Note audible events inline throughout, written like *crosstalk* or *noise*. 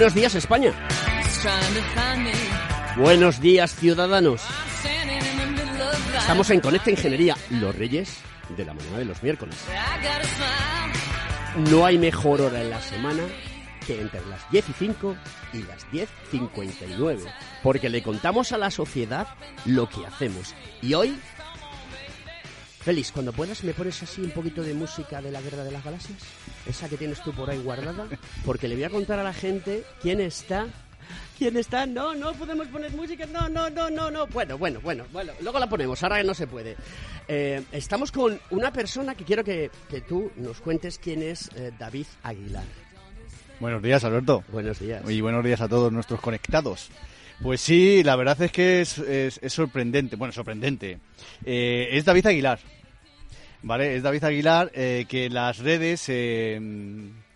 Buenos días, España. Buenos días, ciudadanos. Estamos en Conecta Ingeniería, los reyes de la mañana de los miércoles. No hay mejor hora en la semana que entre las 10 y 5 y las 10.59, porque le contamos a la sociedad lo que hacemos. Y hoy Félix, cuando puedas me pones así un poquito de música de la Guerra de las Galaxias, esa que tienes tú por ahí guardada, porque le voy a contar a la gente quién está. ¿Quién está? No, no podemos poner música. No, no, no, no, no. Bueno, bueno, bueno, bueno. Luego la ponemos. Ahora no se puede. Eh, estamos con una persona que quiero que, que tú nos cuentes quién es eh, David Aguilar. Buenos días, Alberto. Buenos días. Y buenos días a todos nuestros conectados. Pues sí, la verdad es que es, es, es sorprendente. Bueno, sorprendente. Eh, es David Aguilar. ¿Vale? Es David Aguilar eh, que las redes eh,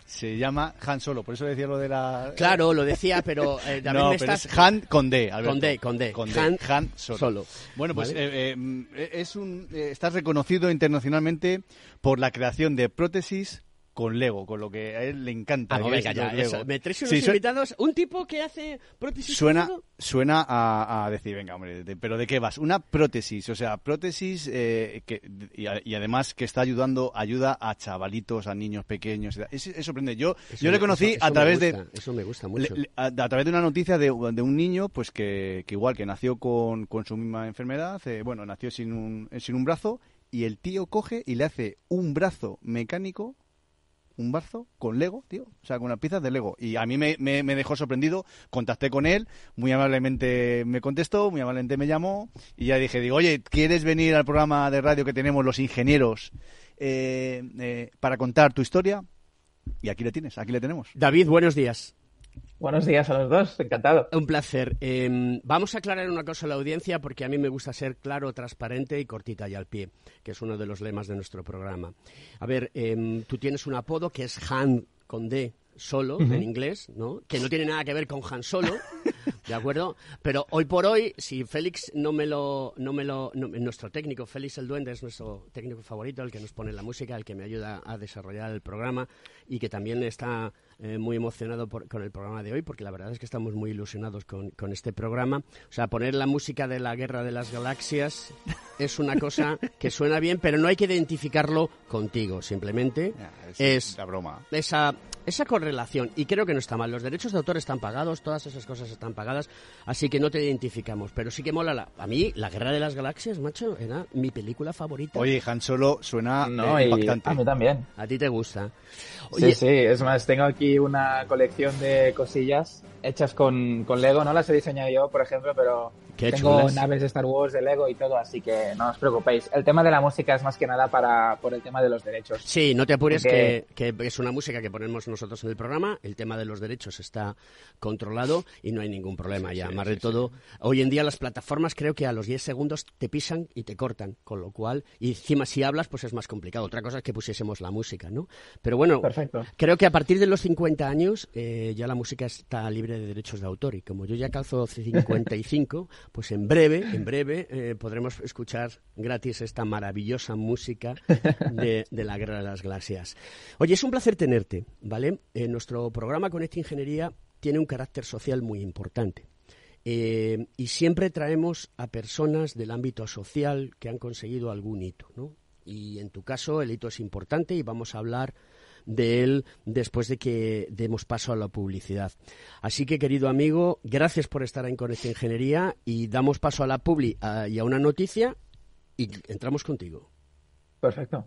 se llama Han Solo. Por eso decía lo de la. Claro, lo decía, pero eh, *laughs* David no, me pero estás- es Han con D, Alberto. Con D, con D. Con D. Han Han, Solo. Solo. Bueno, pues ¿Vale? eh, eh, es un, eh, estás reconocido internacionalmente por la creación de prótesis con Lego, con lo que a él le encanta. Ah, no, que venga, ya, eso. Me traes unos Sí, invitados. Un tipo que hace prótesis. Suena, suena a, a decir, venga, hombre, de- pero ¿de qué vas? Una prótesis, o sea, prótesis eh, que, y, a- y además que está ayudando, ayuda a chavalitos, a niños pequeños. Es, es sorprendente. Yo, Eso yo le conocí eso- a través gusta, de... Eso me gusta mucho. le- a, a través de una noticia de, de un niño, pues que, que igual que nació con, con su misma enfermedad, eh, bueno, nació sin un, sin un brazo, y el tío coge y le hace un brazo mecánico un brazo con Lego, tío. O sea, con unas piezas de Lego. Y a mí me, me- me dejó sorprendido. Contacté con él, muy amablemente me contestó, muy amablemente me llamó. Y ya dije, digo, oye, ¿quieres venir al programa de radio que tenemos los ingenieros eh, eh, para contar tu historia? Y aquí le tienes, aquí le tenemos. David, buenos días. Buenos días a los dos, encantado. Un placer. Eh, vamos a aclarar una cosa a la audiencia porque a mí me gusta ser claro, transparente y cortita y al pie, que es uno de los lemas de nuestro programa. A ver, eh, tú tienes un apodo que es Han con D solo en inglés, ¿no? Que no tiene nada que ver con Han Solo, ¿de acuerdo? Pero hoy por hoy, si Félix no me lo, no me lo, no- nuestro técnico Félix el Duende es nuestro técnico favorito, el que nos pone la música, el que me ayuda a desarrollar el programa y que también está eh, muy emocionado por- con el programa de hoy, porque la verdad es que estamos muy ilusionados con, con este programa. O sea, poner la música de la Guerra de las Galaxias es una cosa *laughs* que suena bien, pero no hay que identificarlo contigo, simplemente es la broma. esa, esa correlación. Y creo que no está mal. Los derechos de autor están pagados, todas esas cosas están pagadas, así que no te identificamos. Pero sí que mola. La, a mí, La Guerra de las Galaxias, macho, era mi película favorita. Oye, Han Solo suena No, eh, y impactante. a mí también. A ti te gusta. Sí, sí, es más, tengo aquí una colección de cosillas hechas con, con Lego, no las he diseñado yo, por ejemplo, pero Qué tengo chulas. naves de Star Wars de Lego y todo, así que no os preocupéis. El tema de la música es más que nada para por el tema de los derechos. Sí, no te apures Porque- que, que es una música que ponemos nosotros en el programa. El tema de los derechos está controlado y no hay ningún problema ya. Más de todo, hoy en día las plataformas creo que a los 10 segundos te pisan y te cortan, con lo cual, y encima si hablas, pues es más complicado. Otra cosa es que pusiésemos la música, ¿no? Pero bueno, Perfecto. creo que a partir de los 50 años eh, ya la música está libre de derechos de autor y como yo ya calzo 55, *laughs* pues en breve, en breve eh, podremos escuchar gratis esta maravillosa música de, de la Guerra de las Galaxias. Oye, es un placer tenerte, ¿vale? Eh, nuestro programa Conecta Ingeniería tiene un carácter social muy importante. Eh, y siempre traemos a personas del ámbito social que han conseguido algún hito, ¿no? Y en tu caso el hito es importante y vamos a hablar de él después de que demos paso a la publicidad. Así que, querido amigo, gracias por estar en Conecta Ingeniería y damos paso a la publi y a una noticia y entramos contigo. Perfecto.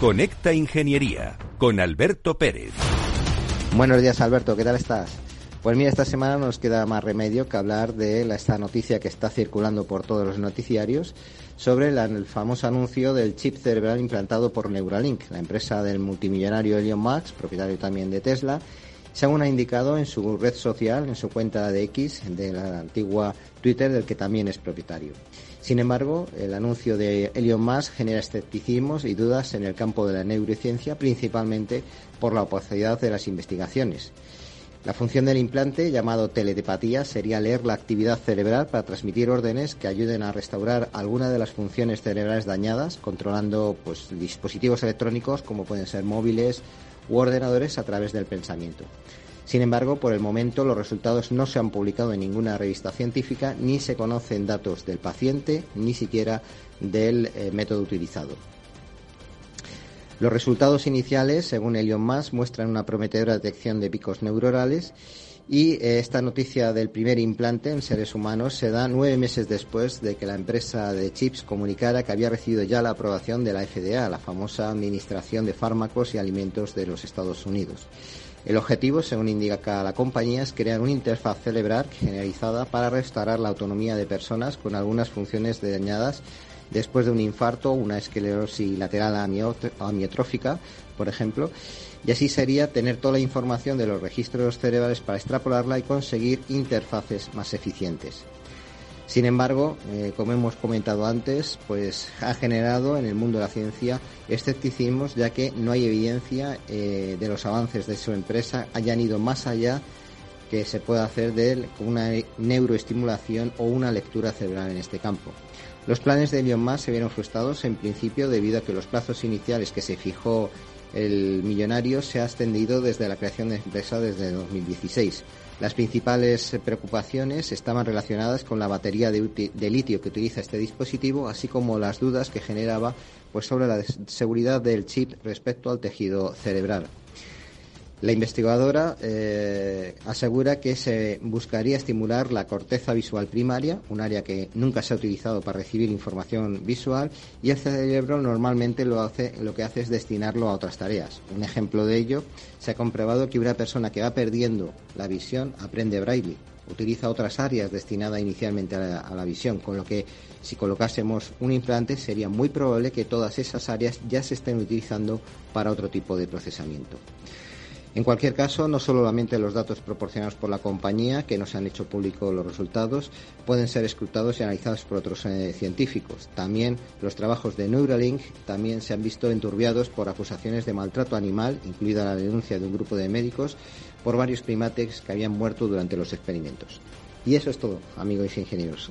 Conecta Ingeniería con Alberto Pérez. Buenos días Alberto, ¿qué tal estás? Pues mira, esta semana nos queda más remedio que hablar de esta noticia que está circulando por todos los noticiarios sobre el famoso anuncio del chip cerebral implantado por Neuralink, la empresa del multimillonario Elon Musk, propietario también de Tesla, según ha indicado en su red social, en su cuenta de X, de la antigua Twitter, del que también es propietario. Sin embargo, el anuncio de Elon Musk genera escepticismos y dudas en el campo de la neurociencia, principalmente por la opacidad de las investigaciones. La función del implante, llamado teletipatía, sería leer la actividad cerebral para transmitir órdenes que ayuden a restaurar alguna de las funciones cerebrales dañadas, controlando pues, dispositivos electrónicos como pueden ser móviles u ordenadores a través del pensamiento. Sin embargo, por el momento los resultados no se han publicado en ninguna revista científica ni se conocen datos del paciente ni siquiera del eh, método utilizado. Los resultados iniciales, según Elon Musk, muestran una prometedora detección de picos neuronales y eh, esta noticia del primer implante en seres humanos se da nueve meses después de que la empresa de chips comunicara que había recibido ya la aprobación de la FDA, la famosa Administración de Fármacos y Alimentos de los Estados Unidos. El objetivo, según indica la compañía, es crear una interfaz cerebral generalizada para restaurar la autonomía de personas con algunas funciones dañadas después de un infarto una esclerosis lateral amiotrófica, por ejemplo, y así sería tener toda la información de los registros cerebrales para extrapolarla y conseguir interfaces más eficientes. Sin embargo, eh, como hemos comentado antes, pues ha generado en el mundo de la ciencia escepticismos ya que no hay evidencia eh, de los avances de su empresa hayan ido más allá que se pueda hacer de una neuroestimulación o una lectura cerebral en este campo. Los planes de Elon Musk se vieron frustrados en principio debido a que los plazos iniciales que se fijó el millonario se ha extendido desde la creación de la empresa desde 2016. Las principales preocupaciones estaban relacionadas con la batería de, litio que utiliza este dispositivo, así como las dudas que generaba pues, sobre la seguridad del chip respecto al tejido cerebral. La investigadora eh, asegura que se buscaría estimular la corteza visual primaria, un área que nunca se ha utilizado para recibir información visual, y el cerebro normalmente lo, hace, lo que hace es destinarlo a otras tareas. Un ejemplo de ello, se ha comprobado que una persona que va perdiendo la visión aprende braille, utiliza otras áreas destinadas inicialmente a la, a la visión, con lo que si colocásemos un implante sería muy probable que todas esas áreas ya se estén utilizando para otro tipo de procesamiento. En cualquier caso, no solamente los datos proporcionados por la compañía, que no se han hecho públicos los resultados, pueden ser escrutados y analizados por otros eh, científicos. También los trabajos de Neuralink también se han visto enturbiados por acusaciones de maltrato animal, incluida la denuncia de un grupo de médicos por varios primates que habían muerto durante los experimentos. Y eso es todo, amigos ingenieros.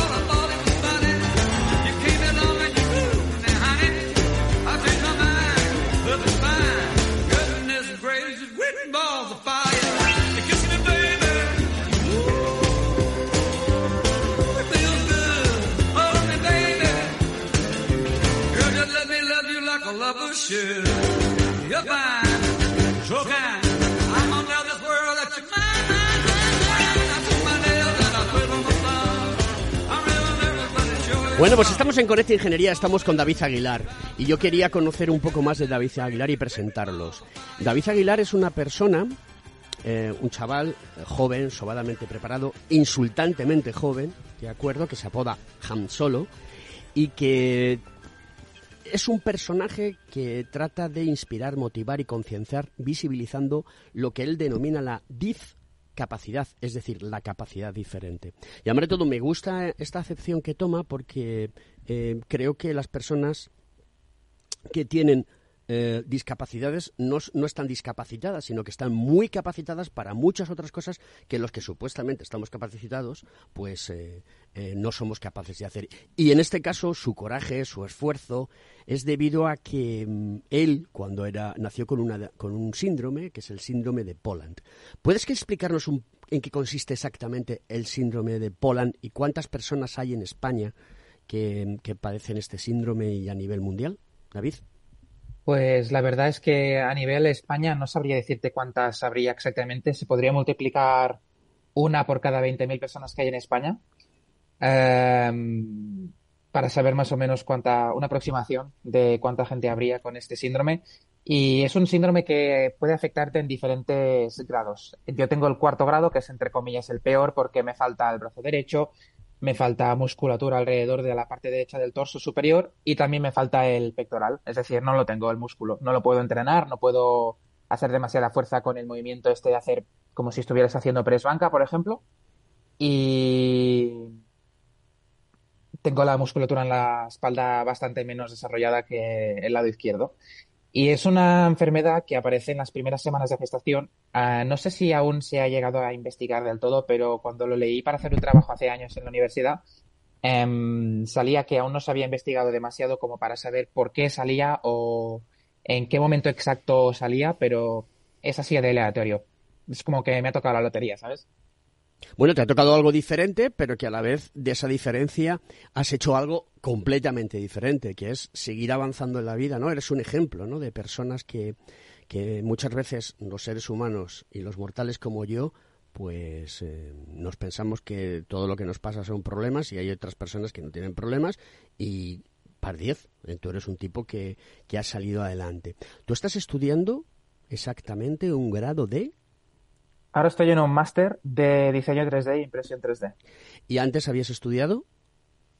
Bueno, pues estamos en Conecta Ingeniería, estamos con David Aguilar. Y yo quería conocer un poco más de David Aguilar y presentarlos. David Aguilar es una persona eh, un chaval eh, joven, sobadamente preparado, insultantemente joven, de acuerdo, que se apoda Han Solo y que es un personaje que trata de inspirar, motivar y concienciar, visibilizando lo que él denomina la DIF capacidad, es decir, la capacidad diferente. Y de todo, me gusta esta acepción que toma porque eh, creo que las personas que tienen eh, discapacidades no, no, están discapacitadas, sino que están muy capacitadas para muchas otras cosas que los que supuestamente estamos capacitados, pues eh, eh, no somos capaces de hacer. Y en este caso, su coraje, su esfuerzo, es debido a que mm, él, cuando era, nació con, una, con un síndrome, que es el síndrome de Poland. ¿Puedes explicarnos un, en qué consiste exactamente el síndrome de Poland y cuántas personas hay en España que, que padecen este síndrome y a nivel mundial? David. Pues la verdad es que a nivel España no sabría decirte cuántas habría exactamente. Se podría multiplicar una por cada 20.000 personas que hay en España um, para saber más o menos cuánta, una aproximación de cuánta gente habría con este síndrome. Y es un síndrome que puede afectarte en diferentes grados. Yo tengo el cuarto grado, que es entre comillas el peor porque me falta el brazo derecho, me falta musculatura alrededor de la parte derecha del torso superior y también me falta el pectoral, es decir, no lo tengo el músculo, no lo puedo entrenar, no puedo hacer demasiada fuerza con el movimiento este de hacer como si estuvieras haciendo press banca, por ejemplo, y tengo la musculatura en la espalda bastante menos desarrollada que el lado izquierdo. Y es una enfermedad que aparece en las primeras semanas de gestación. Uh, no sé si aún se ha llegado a investigar del todo, pero cuando lo leí para hacer un trabajo hace años en la universidad, um, salía que aún no se había investigado demasiado como para saber por qué salía o en qué momento exacto salía, pero es así de aleatorio. Es como que me ha tocado la lotería, ¿sabes? Bueno, te ha tocado algo diferente, pero que a la vez de esa diferencia has hecho algo completamente diferente, que es seguir avanzando en la vida, ¿no? Eres un ejemplo, ¿no? De personas que, que muchas veces los seres humanos y los mortales como yo, pues eh, nos pensamos que todo lo que nos pasa son problemas y hay otras personas que no tienen problemas y par diez, eh, tú eres un tipo que, que ha salido adelante. Tú estás estudiando exactamente un grado de Ahora estoy en un máster de diseño 3D e impresión 3D. ¿Y antes habías estudiado?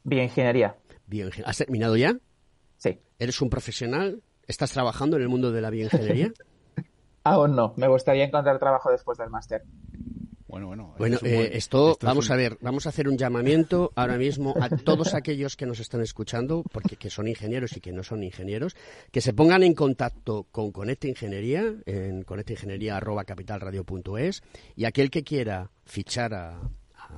Bioingeniería. Bioingeniería. ¿Has terminado ya? Sí. ¿Eres un profesional? ¿Estás trabajando en el mundo de la bioingeniería? *laughs* Aún no. Me gustaría encontrar trabajo después del máster. Bueno, bueno. Bueno, esto es eh, buen- esto, esto es vamos un- a ver, vamos a hacer un llamamiento ahora mismo a todos aquellos que nos están escuchando, porque que son ingenieros y que no son ingenieros, que se pongan en contacto con Conecta Ingeniería, en conectaingeniería.capitalradio.es, y aquel que quiera fichar a-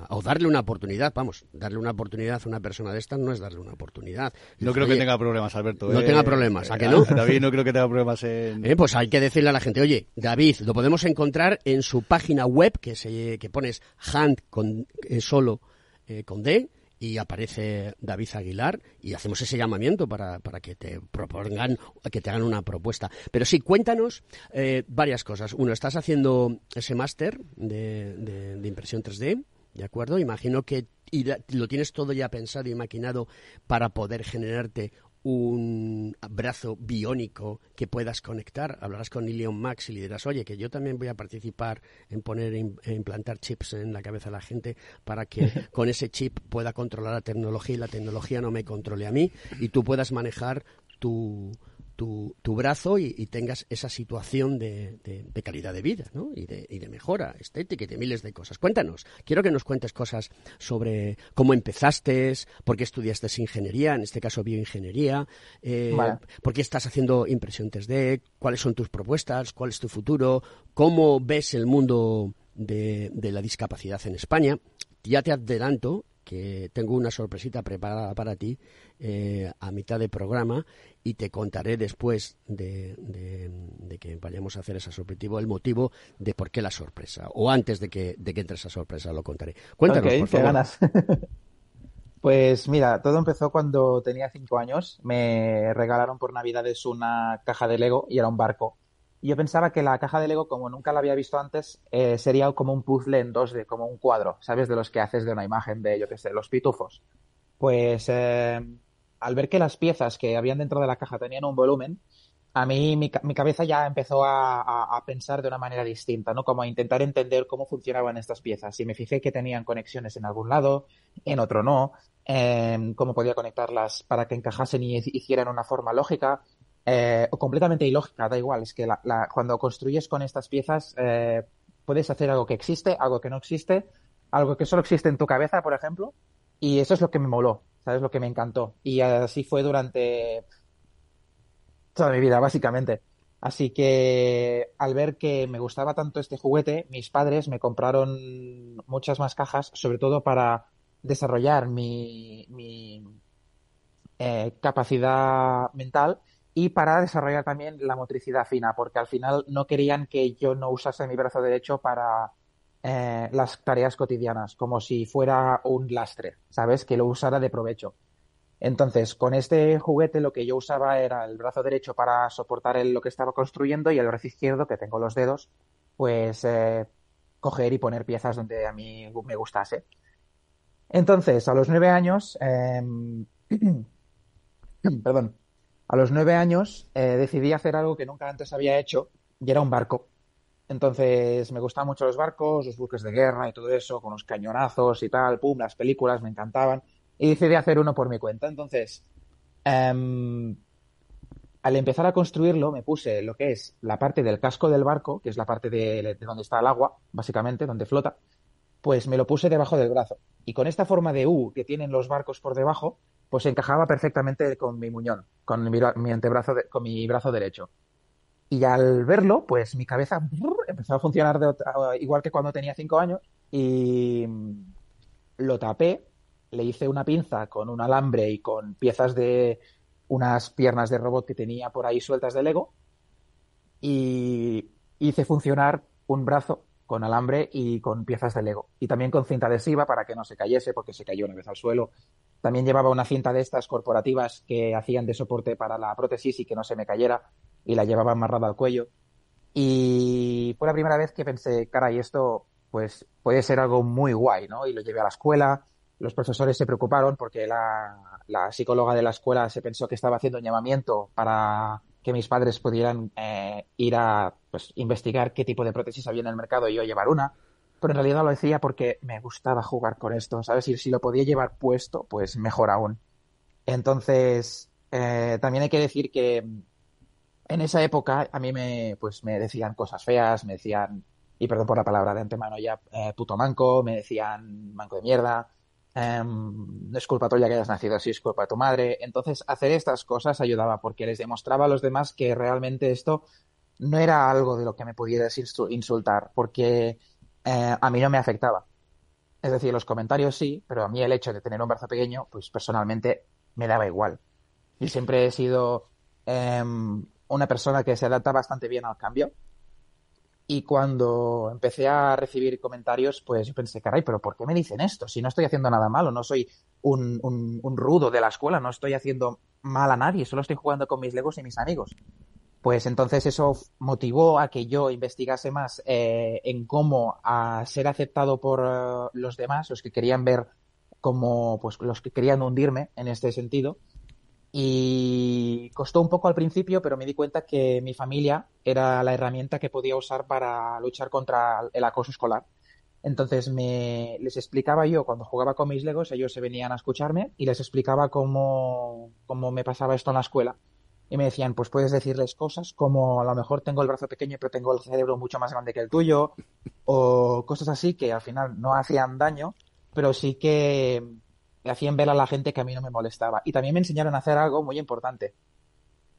o darle una oportunidad, vamos, darle una oportunidad a una persona de estas no es darle una oportunidad. No creo Oye, que tenga problemas, Alberto. No ¿eh? tenga problemas, ¿a que no? *laughs* David no creo que tenga problemas en... Eh, pues hay que decirle a la gente, oye, David, lo podemos encontrar en su página web, que se que pones hand con eh, solo eh, con D y aparece David Aguilar y hacemos ese llamamiento para, para que te propongan, que te hagan una propuesta. Pero sí, cuéntanos eh, varias cosas. Uno, estás haciendo ese máster de, de- de impresión 3D, ¿de acuerdo? Imagino que y lo tienes todo ya pensado y maquinado para poder generarte un brazo biónico que puedas conectar. Hablarás con Ilion Max y le dirás, oye, que yo también voy a participar en poner, en implantar chips en la cabeza de la gente para que *laughs* con ese chip pueda controlar la tecnología y la tecnología no me controle a mí y tú puedas manejar tu, tu, tu brazo y, y tengas esa situación de, de- de calidad de vida ¿no? y, de, y de mejora estética y de miles de cosas. Cuéntanos, quiero que nos cuentes cosas sobre cómo empezaste, por qué estudiaste ingeniería, en este caso bioingeniería, eh, Vale. por qué estás haciendo impresión 3D, cuáles son tus propuestas, cuál es tu futuro, cómo ves el mundo de, de la discapacidad en España. Ya te adelanto que tengo una sorpresita preparada para ti eh, a mitad de programa y te contaré después de, de- de que vayamos a hacer esa sorpresa el motivo de por qué la sorpresa o antes de que, de que entre esa sorpresa lo contaré. Cuéntanos, por favor. ganas. *laughs* Pues mira, todo empezó cuando tenía cinco años. Me regalaron por Navidades una caja de Lego y era un barco. Yo pensaba que la caja de Lego, como nunca la había visto antes, eh, sería como un puzzle en 2D, como un cuadro, ¿sabes? De los que haces de una imagen de, yo qué sé, los pitufos. pues eh, al ver que las piezas que habían dentro de la caja tenían un volumen, a mí mi, mi cabeza ya empezó a, a, a, pensar de una manera distinta, ¿no? Como a intentar entender cómo funcionaban estas piezas. Y me fijé que tenían conexiones en algún lado, en otro no, eh, cómo podía conectarlas para que encajasen y hicieran una forma lógica, eh, o completamente ilógica, da igual. Es que la, cuando construyes con estas piezas, eh, puedes hacer algo que existe, algo que no existe, algo que solo existe en tu cabeza, por ejemplo, y eso es lo que me moló, ¿sabes? Lo que me encantó. Y así fue durante toda mi vida, básicamente. Así que al ver que me gustaba tanto este juguete, mis padres me compraron muchas más cajas, sobre todo para desarrollar mi, mi eh, capacidad mental y para desarrollar también la motricidad fina, porque al final no querían que yo no usase mi brazo derecho para eh, las tareas cotidianas, como si fuera un lastre, ¿sabes? Que lo usara de provecho. Entonces, con este juguete lo que yo usaba era el brazo derecho para soportar el, lo que estaba construyendo y el brazo izquierdo, que tengo los dedos, pues eh, coger y poner piezas donde a mí me gustase. Entonces, a los nueve años, eh, *clears throat* perdón, a los nueve años eh, decidí hacer algo que nunca antes había hecho y era un barco. Entonces, me gustaban mucho los barcos, los buques de guerra y todo eso, con los cañonazos y tal, pum, las películas me encantaban y decidí hacer uno por mi cuenta. Entonces, um, al empezar a construirlo, me puse lo que es la parte del casco del barco, que es la parte de, donde está el agua, básicamente, donde flota, pues me lo puse debajo del brazo. Y con esta forma de U que tienen los barcos por debajo, pues encajaba perfectamente con mi muñón, con mi, antebrazo, con mi brazo derecho. Y al verlo, pues mi cabeza empezó a funcionar de igual que cuando tenía cinco años y lo tapé le hice una pinza con un alambre y con piezas de unas piernas de robot que tenía por ahí sueltas de Lego y hice funcionar un brazo con alambre y con piezas de Lego y también con cinta adhesiva para que no se cayese porque se cayó una vez al suelo. También llevaba una cinta de estas corporativas que hacían de soporte para la prótesis y que no se me cayera y la llevaba amarrada al cuello. Y fue la primera vez que pensé, caray, esto pues puede ser algo muy guay, ¿no? Y lo llevé a la escuela, los profesores se preocuparon porque la, psicóloga de la escuela se pensó que estaba haciendo un llamamiento para que mis padres pudieran eh, ir a pues, investigar qué tipo de prótesis había en el mercado y yo llevar una. Pero en realidad lo decía porque me gustaba jugar con esto, ¿sabes? Y si lo podía llevar puesto, pues mejor aún. Entonces, eh, también hay que decir que en esa época a mí me, pues, me decían cosas feas, me decían, y perdón por la palabra de antemano ya, eh, puto manco, me decían manco de mierda, no es culpa tuya que hayas nacido así, es culpa de tu madre. Entonces, hacer estas cosas ayudaba porque les demostraba a los demás que realmente esto no era algo de lo que me pudieras insultar, porque eh, a mí no me afectaba. Es decir, los comentarios sí, pero a mí el hecho de tener un brazo pequeño, pues personalmente me daba igual. Y siempre he sido eh, una persona que se adapta bastante bien al cambio y cuando empecé a recibir comentarios, pues yo pensé, caray, pero ¿por qué me dicen esto? Si no estoy haciendo nada malo, no soy un, rudo de la escuela, no estoy haciendo mal a nadie, solo estoy jugando con mis legos y mis amigos. Pues entonces eso motivó a que yo investigase más eh, en cómo a ser aceptado por uh, los demás, los que querían ver como, pues los que querían hundirme en este sentido. Y costó un poco al principio, pero me di cuenta que mi familia era la herramienta que podía usar para luchar contra el acoso escolar. Entonces me, les explicaba yo, cuando jugaba con mis legos, ellos se venían a escucharme y les explicaba cómo, cómo me pasaba esto en la escuela. Y me decían, pues puedes decirles cosas como a lo mejor tengo el brazo pequeño pero tengo el cerebro mucho más grande que el tuyo, o cosas así que al final no hacían daño, pero sí que hacían ver a la gente que a mí no me molestaba. Y también me enseñaron a hacer algo muy importante,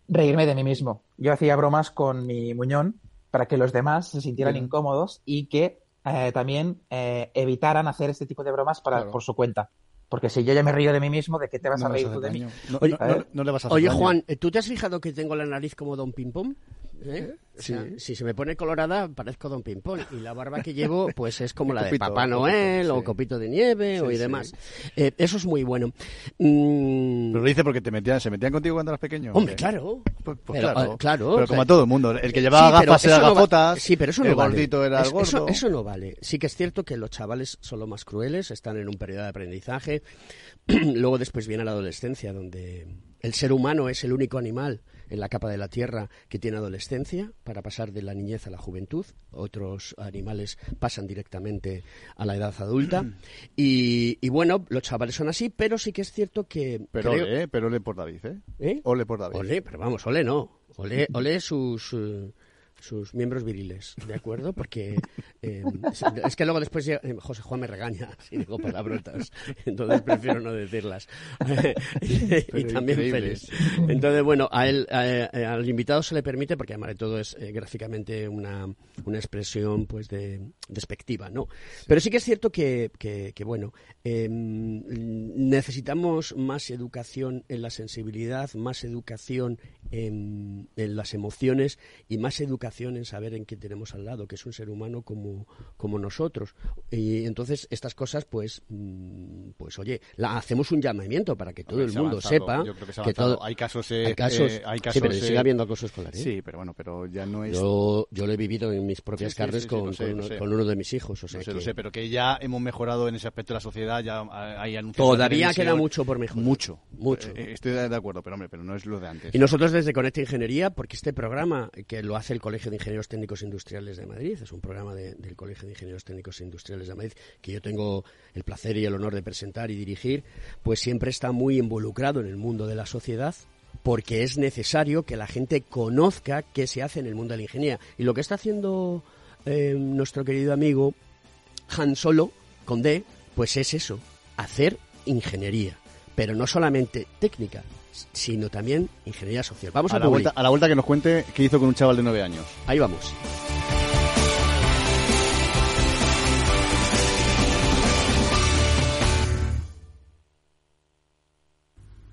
reírme de mí mismo. Yo hacía bromas con mi muñón para que los demás se sintieran incómodos y que eh, también eh, evitaran hacer este tipo de bromas para, claro. por su cuenta. Porque si yo ya me río de mí mismo, ¿de qué te vas no a reír tú de mí? No, oye, no, no, le vas a hacer Oye daño. Juan, ¿tú te has fijado que tengo la nariz como Don Ping Pong? ¿Eh? si se me pone colorada, parezco Don Pimpón. Y la barba que llevo, pues es como la de Papá Noel o Copito de Nieve o y demás. Eh, eso es muy bueno. Mm. Pero lo dice porque te metían, se metían contigo cuando eras pequeño. Hombre, claro. Pues, pues claro. claro. Pero como a todo el mundo. El que llevaba gafas era gafotas. sí, pero eso no el vale. gordito era el gordo. eso no vale. Sí que es cierto que los chavales son los más crueles, están en un periodo de aprendizaje. *clears throat* Luego después viene la adolescencia, donde el ser humano es el único animal en la capa de la Tierra que tiene adolescencia para pasar de la niñez a la juventud. Otros animales pasan directamente a la edad adulta. *clears throat* y, bueno, los chavales son así, pero sí que es cierto que... Pero ole, ¿eh? pero ole por David, ¿eh? ¿eh? Ole por David. Ole, pero vamos, ole no. Ole, ole sus... sus miembros viriles, ¿de acuerdo? Porque eh, es que luego después eh, José Juan me regaña *laughs* si digo palabrotas, entonces prefiero no decirlas. *laughs* y también feliz. Entonces, bueno, a él, al invitado se le permite, porque además de todo es eh, gráficamente una, una, expresión pues de despectiva, ¿no? Pero sí que es cierto que, que, que bueno, em, necesitamos más educación en la sensibilidad, más educación en, en las emociones y más educación en saber en qué tenemos al lado, que es un ser humano como, como nosotros. Y entonces estas cosas, pues, mm, pues oye, la, hacemos un llamamiento para que todo el mundo sepa que, todo, hay casos, hay eh, casos, eh, hay casos sí, sigue habiendo acoso escolar. ¿eh? Sí, pero bueno, pero ya no es. Yo, yo lo he vivido en mis propias carnes con, con, uno, de mis hijos. O sea que... lo sé, pero que ya hemos mejorado en ese aspecto de la sociedad, ya hay anuncios. Todavía queda mucho por mejorar. Mucho, mucho. estoy de acuerdo, pero hombre, pero no es lo de antes. Y nosotros desde Conecta Ingeniería, porque este programa que lo hace el Colegio de Ingenieros Técnicos Industriales de Madrid, es un programa del Colegio de Ingenieros Técnicos Industriales de Madrid que yo tengo el placer y el honor de presentar y dirigir, pues siempre está muy involucrado en el mundo de la sociedad porque es necesario que la gente conozca qué se hace en el mundo de la ingeniería. Y lo que está haciendo eh, nuestro querido amigo Han Solo, con D, pues es eso, hacer ingeniería. Pero no solamente técnica, sino también ingeniería social. Vamos a, la vuelta, a la vuelta que nos cuente qué hizo con un chaval de nueve años. Ahí vamos.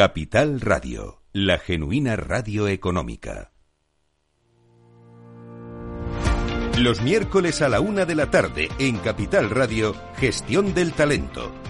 Capital Radio, la genuina radio económica. Los miércoles a la una de la tarde en Capital Radio, Gestión del Talento.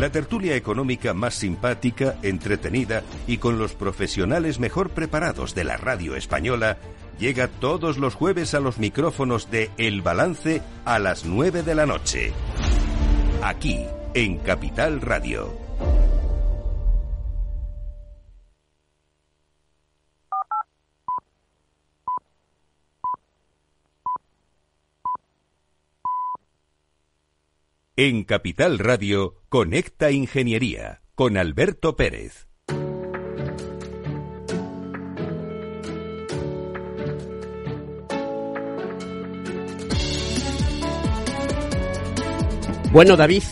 La tertulia económica más simpática, entretenida y con los profesionales mejor preparados de la radio española llega todos los jueves a los micrófonos de El Balance a las 9 de la noche. Aquí, en Capital Radio. En Capital Radio, Conecta Ingeniería, con Alberto Pérez. Bueno, David,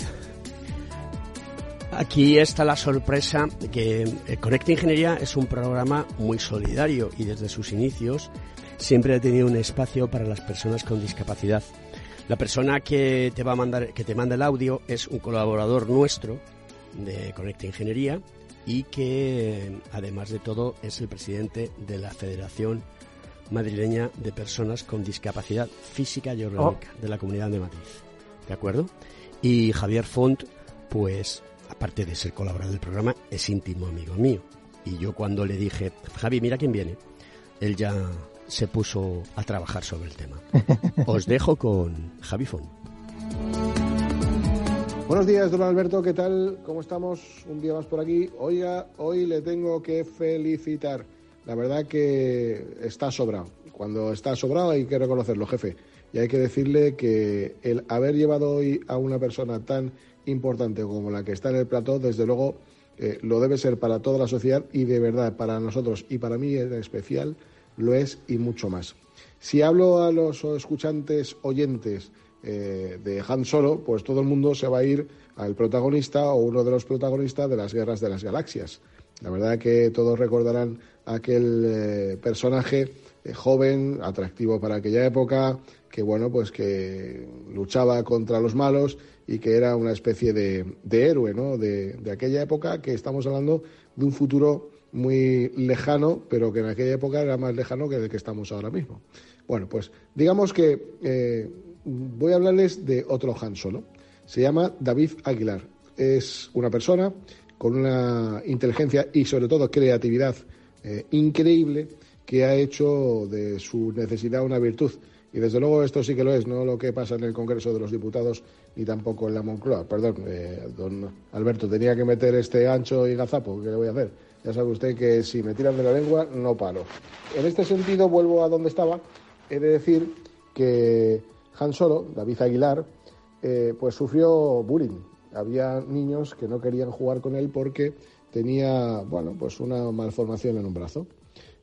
aquí está la sorpresa que eh, Conecta Ingeniería es un programa muy solidario y desde sus inicios siempre ha tenido un espacio para las personas con discapacidad. La persona que te va a mandar, que te manda el audio es un colaborador nuestro de Conecta Ingeniería y que además de todo es el presidente de la Federación Madrileña de Personas con Discapacidad Física y Orgánica de la Comunidad de Madrid. ¿De acuerdo? Y Javier Font, pues aparte de ser colaborador del programa, es íntimo amigo mío. Y yo cuando le dije, Javi, mira quién viene, él ya se puso a trabajar sobre el tema. *laughs* Os dejo con Javi Fon. Buenos días, don Alberto, ¿qué tal? ¿Cómo estamos? Un día más por aquí. Oiga, hoy le tengo que felicitar. La verdad que está sobrado. Cuando está sobrado hay que reconocerlo, jefe. Y hay que decirle que el haber llevado hoy a una persona tan importante como la que está en el plató, desde luego eh, lo debe ser para toda la sociedad y de verdad para nosotros y para mí en especial lo es y mucho más. Si hablo a los escuchantes oyentes eh, de Han Solo, pues todo el mundo se va a ir al protagonista o uno de los protagonistas de las guerras de las galaxias. La verdad que todos recordarán aquel eh, personaje joven, atractivo para aquella época, que bueno, pues que luchaba contra los malos y que era una especie de, héroe, ¿no? De, aquella época que estamos hablando de un futuro muy lejano, pero que en aquella época era más lejano que el que estamos ahora mismo. Bueno, pues digamos que eh, voy a hablarles de otro Han Solo. Se llama David Aguilar. Es una persona con una inteligencia y sobre todo creatividad eh, increíble que ha hecho de su necesidad una virtud. Y desde luego esto sí que lo es, no lo que pasa en el Congreso de los Diputados ni tampoco en la Moncloa. Perdón, eh, don Alberto, tenía que meter este ancho y gazapo, ¿qué le voy a hacer? Ya sabe usted que si me tiran de la lengua, no paro. En este sentido, vuelvo a donde estaba. He de decir que Han Solo, David Aguilar, eh, pues sufrió bullying. Había niños que no querían jugar con él porque tenía, bueno, pues una malformación en un brazo.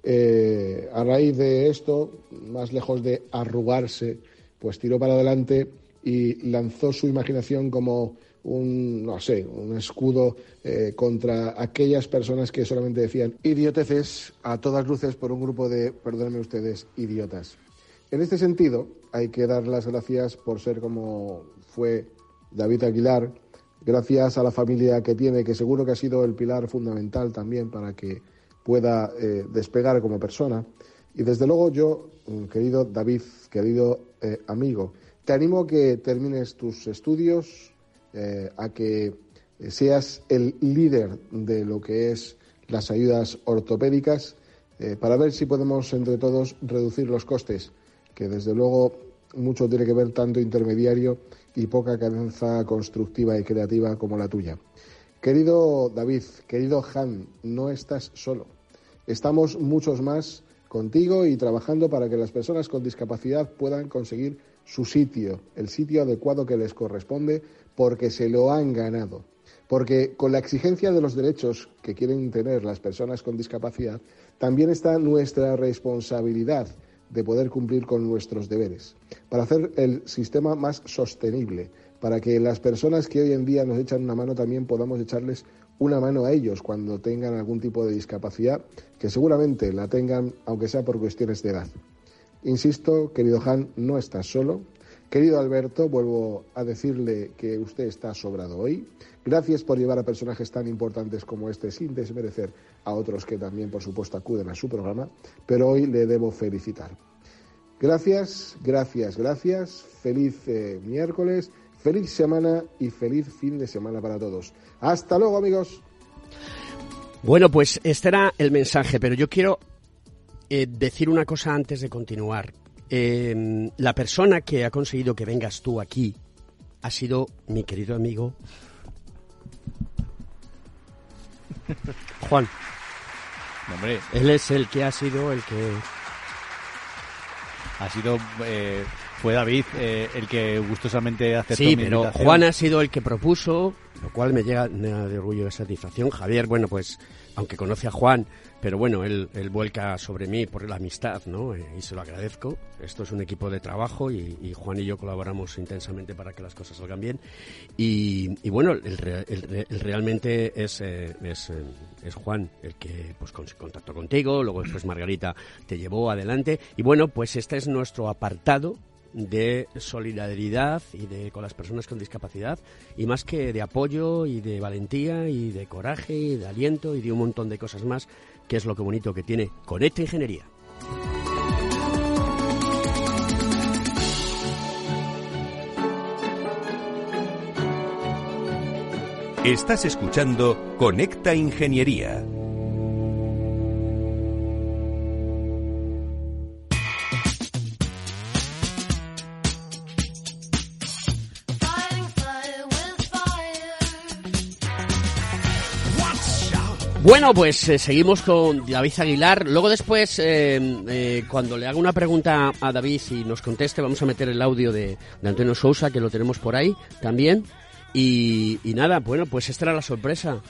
Eh, a raíz de esto, más lejos de arrugarse, pues tiró para adelante y lanzó su imaginación como un, no sé, un escudo eh, contra aquellas personas que solamente decían idioteces a todas luces por un grupo de, perdónenme ustedes, idiotas. En este sentido, hay que dar las gracias por ser como fue David Aguilar, gracias a la familia que tiene, que seguro que ha sido el pilar fundamental también para que pueda eh, despegar como persona. Y desde luego yo, mm, querido David, querido eh, amigo, te animo a que termines tus estudios, eh, a que seas el líder de lo que es las ayudas ortopédicas, para ver si podemos entre todos reducir los costes, que desde luego mucho tiene que ver tanto intermediario y poca cadenza constructiva y creativa como la tuya. Querido David, querido Han, no estás solo. Estamos muchos más contigo y trabajando para que las personas con discapacidad puedan conseguir su sitio, el sitio adecuado que les corresponde, porque se lo han ganado. Porque con la exigencia de los derechos que quieren tener las personas con discapacidad, también está nuestra responsabilidad de poder cumplir con nuestros deberes, para hacer el sistema más sostenible, para que las personas que hoy en día nos echan una mano también podamos echarles una mano a ellos cuando tengan algún tipo de discapacidad, que seguramente la tengan, aunque sea por cuestiones de edad. Insisto, querido Han, no estás solo. Querido Alberto, vuelvo a decirle que usted está sobrado hoy. Gracias por llevar a personajes tan importantes como este sin desmerecer a otros que también, por supuesto, acuden a su programa, pero hoy le debo felicitar. Gracias, gracias, gracias. Feliz eh, miércoles Feliz semana y feliz fin de semana para todos. Hasta luego, amigos. Bueno, pues este era el mensaje, pero yo quiero eh, decir una cosa antes de continuar. Em, la persona que ha conseguido que vengas tú aquí ha sido mi querido amigo Juan. Hombre. Él es el que ha sido el que ha sido eh, fue David eh, el que gustosamente aceptó sí, pero Juan ha sido el que propuso, lo cual me llega de orgullo y satisfacción. Javier, bueno, pues aunque conoce a Juan, pero bueno, él, él vuelca sobre mí por la amistad, ¿no? Eh, y se lo agradezco. Esto es un equipo de trabajo y, Juan y yo colaboramos intensamente para que las cosas salgan bien. Y, y bueno, el, el, realmente es, eh, es, es, Juan el que pues contactó contigo, luego después Margarita te llevó adelante. Y bueno, pues este es nuestro apartado de solidaridad y de con las personas con discapacidad y más que de apoyo y de valentía y de coraje y de aliento y de un montón de cosas más que es lo que bonito que tiene Conecta Ingeniería. Estás escuchando Conecta Ingeniería. Bueno, pues eh, seguimos con David Aguilar. Luego después, eh, eh, cuando le haga una pregunta a David y nos conteste, vamos a meter el audio de, de Antonio Sousa, que lo tenemos por ahí también. Y, y nada, bueno, pues esta era la sorpresa.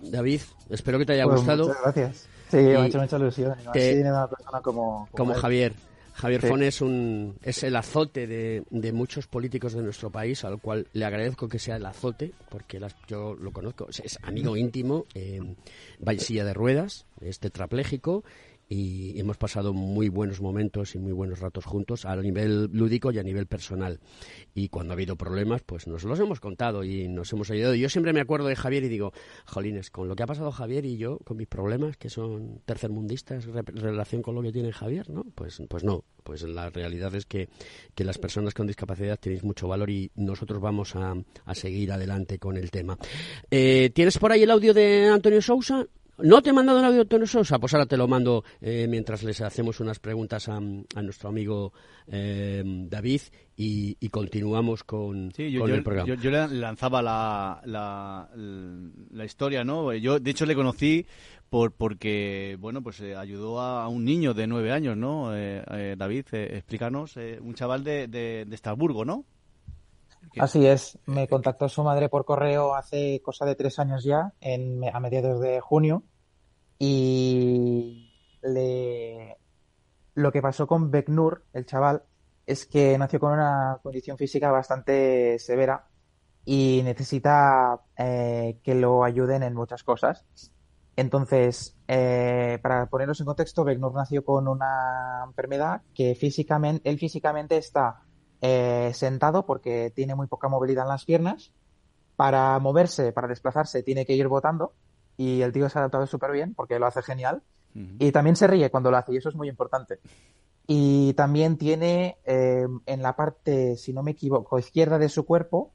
David, espero que te haya Pues gustado. Muchas gracias. Sí, Y me ha hecho mucha ilusión. te- una persona como, como. Javier. Javier Sí. Fon es, un, es el azote de, de muchos políticos de nuestro país, al cual le agradezco que sea el azote, porque las- yo lo conozco, es, amigo íntimo, eh, va en silla de ruedas, es tetrapléjico y hemos pasado muy buenos momentos y muy buenos ratos juntos a nivel lúdico y a nivel personal. Y cuando ha habido problemas, pues nos los hemos contado y nos hemos ayudado. Yo siempre me acuerdo de Javier y digo, jolines, con lo que ha pasado Javier y yo, con mis problemas, que son tercermundistas re- relación con lo que tiene Javier, ¿no? Pues, pues no. Pues la realidad es que, que las personas con discapacidad tenéis mucho valor y nosotros vamos a, a seguir adelante con el tema. Eh, ¿Tienes por ahí el audio de Antonio Sousa? ¿No te he mandado el audio Antonio Sousa? Pues ahora te lo mando eh, mientras les hacemos unas preguntas a, a nuestro amigo eh, David y, y continuamos con, Sí, yo, con yo- el programa. yo- yo le lanzaba la, la, la historia, ¿no? Yo, de hecho, le conocí por porque, bueno, pues eh, ayudó a, un niño de nueve años, ¿no? Eh, eh, David, explícanos, un chaval de, de, de Estrasburgo, ¿no? Así es, me contactó su madre por correo hace cosa de tres años ya, a mediados de junio, y le... lo que pasó con Beknur, el chaval, es que nació con una condición física bastante severa y necesita eh, que lo ayuden en muchas cosas. Entonces, eh, para ponernos en contexto, Beknur nació con una enfermedad que físicamente, él físicamente está eh, sentado porque tiene muy poca movilidad en las piernas. Para moverse, para desplazarse, tiene que ir botando y el tío se ha adaptado súper bien porque lo hace genial. Y también se ríe cuando lo hace y eso es muy importante. Y también tiene eh, en la parte, si no me equivoco, izquierda de su cuerpo,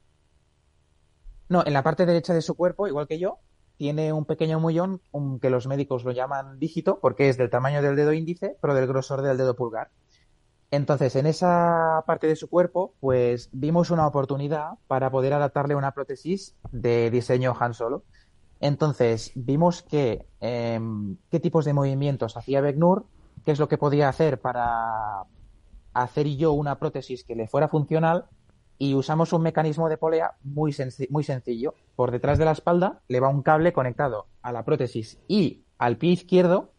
no, en la parte derecha de su cuerpo, igual que yo, tiene un pequeño mullón un- que los médicos lo llaman dígito porque es del tamaño del dedo índice, pero del grosor del dedo pulgar. Entonces, en esa parte de su cuerpo, pues vimos una oportunidad para poder adaptarle una prótesis de diseño Han Solo. Entonces, vimos que em, qué tipos de movimientos hacía Beknur, qué es lo que podía hacer para hacer yo una prótesis que le fuera funcional y usamos un mecanismo de polea muy, muy sencillo. Por detrás de la espalda le va un cable conectado a la prótesis y al pie izquierdo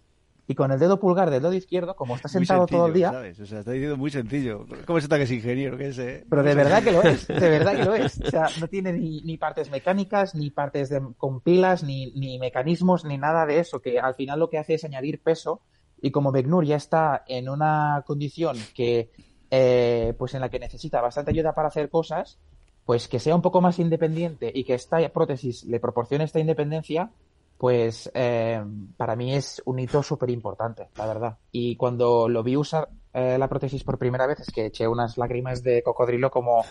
y con el dedo pulgar del dedo izquierdo, como está sentado todo el día, ¿sabes? O sea, está diciendo muy sencillo. ¿Cómo se está que es ingeniero? Que es, eh? pero de verdad que lo es, *laughs* de verdad que lo es. O sea, no tiene ni, ni partes mecánicas, ni partes de- con pilas, ni, ni mecanismos, ni nada de eso, que al final lo que hace es añadir peso. Y como Begnur ya está en una condición que, eh, pues en la que necesita bastante ayuda para hacer cosas, pues que sea un poco más independiente y que esta prótesis le proporcione esta independencia, pues eh, para mí es un hito súper importante, la verdad. Y cuando lo vi usar eh, la prótesis por primera vez, es que eché unas lágrimas de cocodrilo como,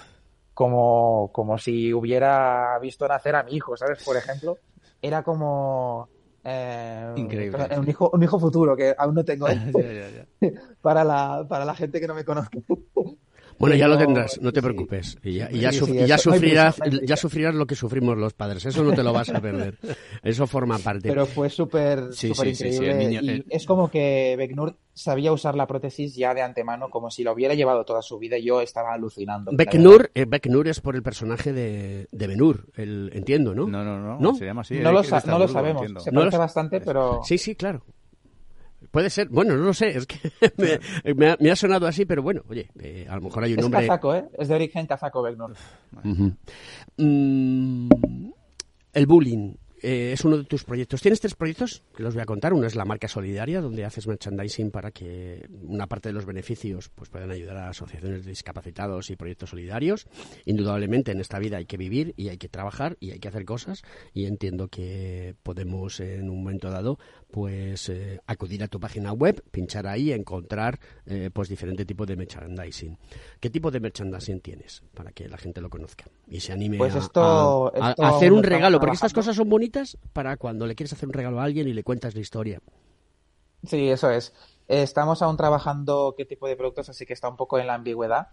como, como si hubiera visto nacer a mi hijo, ¿sabes? Por ejemplo, era como... eh, Increíble. Un hijo, un hijo futuro que aún no tengo. *laughs* Ya, ya, ya. *laughs* para, la, para la gente que no me conozca. Bueno, ya lo tendrás, no te sí. preocupes. Y ya, y ya Sí, sí, y hay sufrirás, ya lo que sufrimos los padres. Eso no te lo vas a perder. *laughs* Eso forma parte. Pero fue súper Sí, súper sí, sí, sí, increíble. el niño- y el- es como que Begnur sabía usar la prótesis ya de antemano, como si lo hubiera llevado toda su vida y yo estaba alucinando. Beknur, eh, Beknur es por el personaje de, de Benur, el, entiendo, ¿no? No, no, no, ¿No? se llama así. No lo, sa- no sabemos. entiendo. Se No lo parece bastante, pero Sí, sí, claro. Puede ser, bueno, no lo sé, es que *laughs* me, me ha, me ha sonado así, pero bueno, oye, eh, a lo mejor hay un es nombre... kazaco, ¿eh? Es de origen kazaco Begnur. Ujú. Mm, el bullying eh, es uno de tus proyectos. Tienes tres proyectos que los voy a contar. Uno es la marca solidaria, donde haces merchandising para que una parte de los beneficios pues puedan ayudar a asociaciones de discapacitados y proyectos solidarios. Indudablemente en esta vida hay que vivir y hay que trabajar y hay que hacer cosas y entiendo que podemos en un momento dado pues eh, acudir a tu página web, pinchar ahí, encontrar eh, pues diferente tipo de merchandising. ¿Qué tipo de merchandising tienes para que la gente lo conozca y se anime Pues a- esto- a, a- esto a hacer un regalo? Porque estas cosas son bonitas para cuando le quieres hacer un regalo a alguien y le cuentas la historia. Sí, eso es. Estamos aún trabajando qué tipo de productos, así que está un poco en la ambigüedad.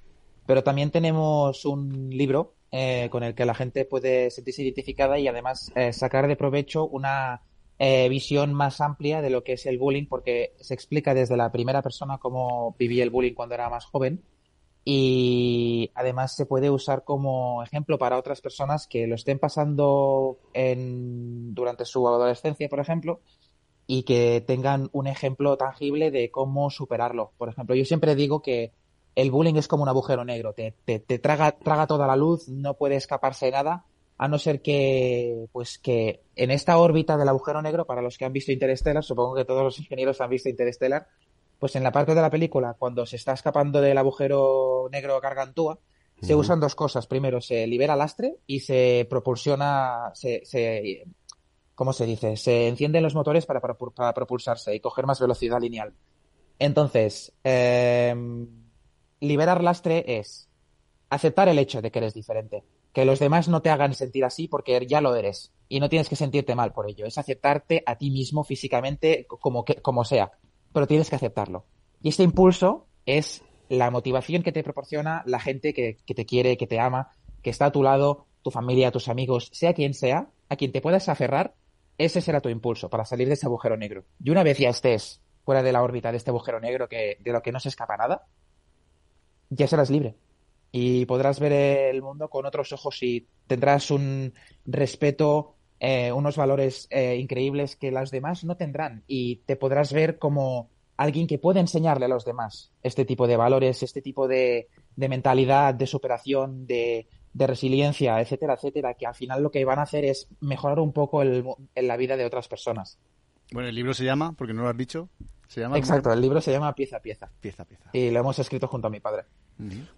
Pero también tenemos un libro eh, con el que la gente puede sentirse identificada y además eh, sacar de provecho una eh, visión más amplia de lo que es el bullying, porque se explica desde la primera persona cómo vivía el bullying cuando era más joven y además se puede usar como ejemplo para otras personas que lo estén pasando durante su adolescencia, por ejemplo, y que tengan un ejemplo tangible de cómo superarlo. Por ejemplo, yo siempre digo que el bullying es como un agujero negro, te, te, te traga, traga toda la luz, no puede escaparse de nada, a no ser que, pues que en esta órbita del agujero negro, para los que han visto Interstellar, supongo que todos los ingenieros han visto Interstellar, pues en la parte de la película, cuando se está escapando del agujero negro Gargantúa, se usan dos cosas. Primero, se libera lastre y se propulsiona, se, se ¿cómo se dice? Se encienden los motores para, para, para propulsarse y coger más velocidad lineal. Entonces, eh, liberar lastre es aceptar el hecho de que eres diferente. Que los demás no te hagan sentir así porque ya lo eres. Y no tienes que sentirte mal por ello. Es aceptarte a ti mismo físicamente como, que, como sea pero tienes que aceptarlo. Y este impulso es la motivación que te proporciona la gente que, que, te quiere, que te ama, que está a tu lado, tu familia, tus amigos, sea quien sea, a quien te puedas aferrar, ese será tu impulso para salir de ese agujero negro. Y una vez ya estés fuera de la órbita de este agujero negro que, de lo que no se escapa nada, ya serás libre. Y podrás ver el mundo con otros ojos y tendrás un respeto eh, unos valores eh, increíbles que los demás no tendrán y te podrás ver como alguien que puede enseñarle a los demás este tipo de valores, este tipo de, de mentalidad, de superación, de, de, resiliencia, etcétera, etcétera, que al final lo que van a hacer es mejorar un poco el, en la vida de otras personas. Bueno, el libro se llama, porque no lo has dicho, se llama... Exacto, el libro se llama Pieza a Pieza. Pieza a Pieza. Y lo hemos escrito junto a mi padre.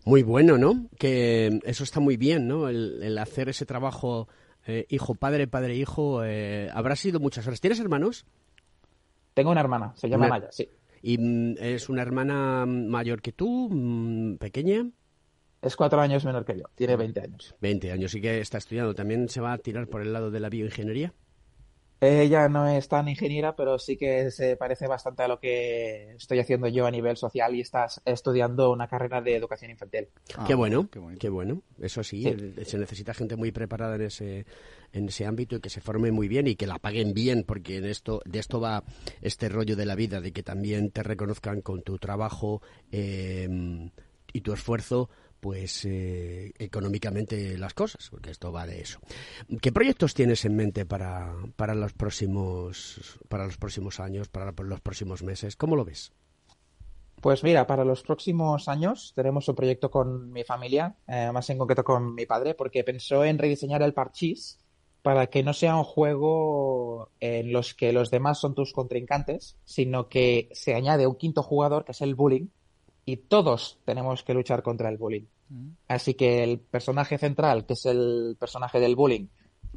Muy bueno, ¿no? Que eso está muy bien, ¿no? El, el hacer ese trabajo eh, hijo, padre, padre, hijo, eh, habrá sido muchas horas. ¿Tienes hermanos? Tengo una hermana, se llama una... Maya, sí. ¿Y mm, es una hermana mayor que tú, mm, pequeña? Es cuatro años menor que yo, tiene 20 años. 20 años, y que está estudiando. ¿También se va a tirar por el lado de la bioingeniería? Ella no es tan ingeniera, pero sí que se parece bastante a lo que estoy haciendo yo a nivel social y estás estudiando una carrera de educación infantil. Ah, qué bueno, qué, bueno. Eso sí, sí, se necesita gente muy preparada en ese en ese ámbito y que se forme muy bien y que la paguen bien, porque en esto de esto va este rollo de la vida, de que también te reconozcan con tu trabajo eh, y tu esfuerzo pues eh, económicamente las cosas, porque esto va de eso. ¿Qué proyectos tienes en mente para, para los próximos para los próximos años, para los próximos meses? ¿Cómo lo ves? Pues mira, para los próximos años tenemos un proyecto con mi familia, eh, más en concreto con mi padre, porque pensó en rediseñar el parchís para que no sea un juego en los que los demás son tus contrincantes, sino que se añade un quinto jugador, que es el bullying, y todos tenemos que luchar contra el bullying. Mm. Así que el personaje central, que es el personaje del bullying,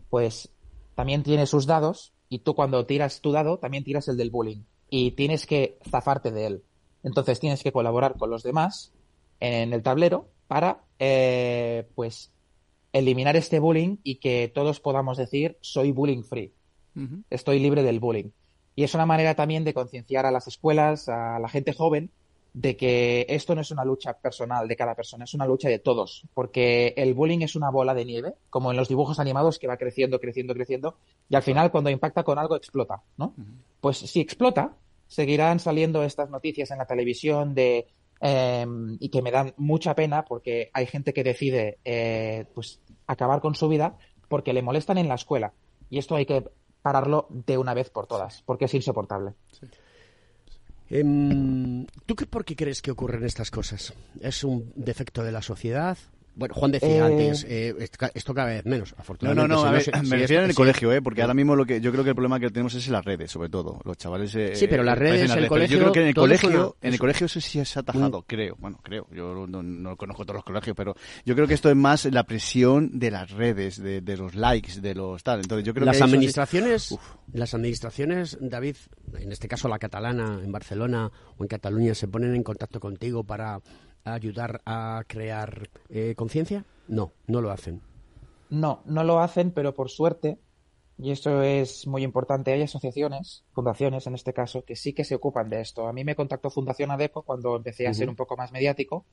pues también tiene sus dados y tú cuando tiras tu dado también tiras el del bullying y tienes que zafarte de él. Entonces tienes que colaborar con los demás en el tablero para eh, pues eliminar este bullying y que todos podamos decir soy bullying free. Estoy libre del bullying. Y es una manera también de concienciar a las escuelas, a la gente joven, de que esto no es una lucha personal de cada persona, es una lucha de todos, porque el bullying es una bola de nieve, como en los dibujos animados que va creciendo, creciendo, creciendo, y al final cuando impacta con algo explota, ¿no? Pues si explota, seguirán saliendo estas noticias en la televisión de eh, y que me dan mucha pena porque hay gente que decide eh, pues acabar con su vida porque le molestan en la escuela y esto hay que pararlo de una vez por todas porque es insoportable. Sí. Eh, ¿Tú qué, por qué crees que ocurren estas cosas? ¿Es un defecto de la sociedad? Bueno, Juan decía eh... antes, eh, esto cada vez menos, afortunadamente. No, no, no, a ver, me si refiero en el colegio, ¿eh? porque ahora mismo lo que yo creo que el problema que tenemos es en las redes, sobre todo. Los chavales. Eh, sí, pero las redes, el colegio. Yo creo que en el colegio, en el colegio eso sí es atajado, mm. creo. Bueno, creo. Yo no, no, conozco todos los colegios, pero yo creo que esto es más la presión de las redes, de, de los likes, de los tal. Entonces yo creo las que administraciones, sí... las administraciones, David, en este caso la catalana, en Barcelona o en Cataluña, se ponen en contacto contigo para ayudar a crear eh, conciencia? No, no lo hacen. No, no lo hacen, pero por suerte, y esto es muy importante, hay asociaciones, fundaciones en este caso, que sí que se ocupan de esto. A mí me contactó Fundación ADECO cuando empecé a uh -huh. ser un poco más mediático,